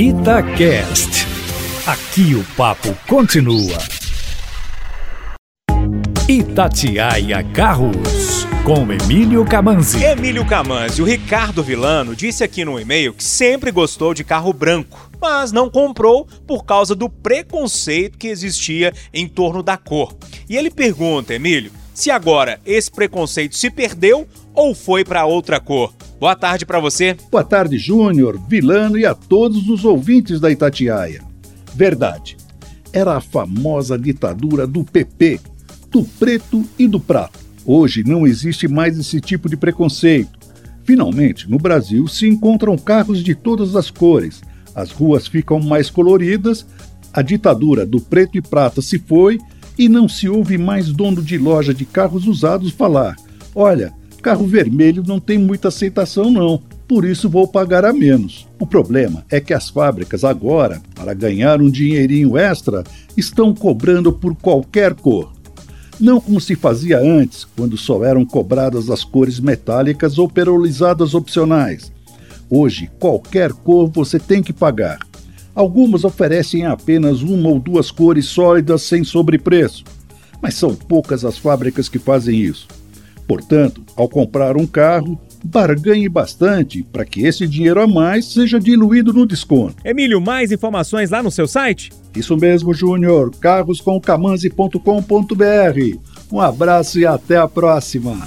Itacast. Aqui o papo continua. Itatiaia Carros, com Emílio Camanzi. Emílio Camanzi, o Ricardo Vilano disse aqui no e-mail que sempre gostou de carro branco, mas não comprou por causa do preconceito que existia em torno da cor. E ele pergunta, Emílio, se agora esse preconceito se perdeu ou foi para outra cor. Boa tarde para você. Boa tarde, Júnior, Vilano e a todos os ouvintes da Itatiaia. Verdade. Era a famosa ditadura do PP, do preto e do prato. Hoje não existe mais esse tipo de preconceito. Finalmente, no Brasil se encontram carros de todas as cores. As ruas ficam mais coloridas, a ditadura do preto e prata se foi e não se ouve mais dono de loja de carros usados falar: olha, Carro vermelho não tem muita aceitação, não, por isso vou pagar a menos. O problema é que as fábricas agora, para ganhar um dinheirinho extra, estão cobrando por qualquer cor. Não como se fazia antes, quando só eram cobradas as cores metálicas ou perolizadas opcionais. Hoje, qualquer cor você tem que pagar. Algumas oferecem apenas uma ou duas cores sólidas sem sobrepreço, mas são poucas as fábricas que fazem isso. Portanto, ao comprar um carro, barganhe bastante para que esse dinheiro a mais seja diluído no desconto. Emílio, mais informações lá no seu site? Isso mesmo, Júnior. carroscomcamanzi.com.br. Um abraço e até a próxima.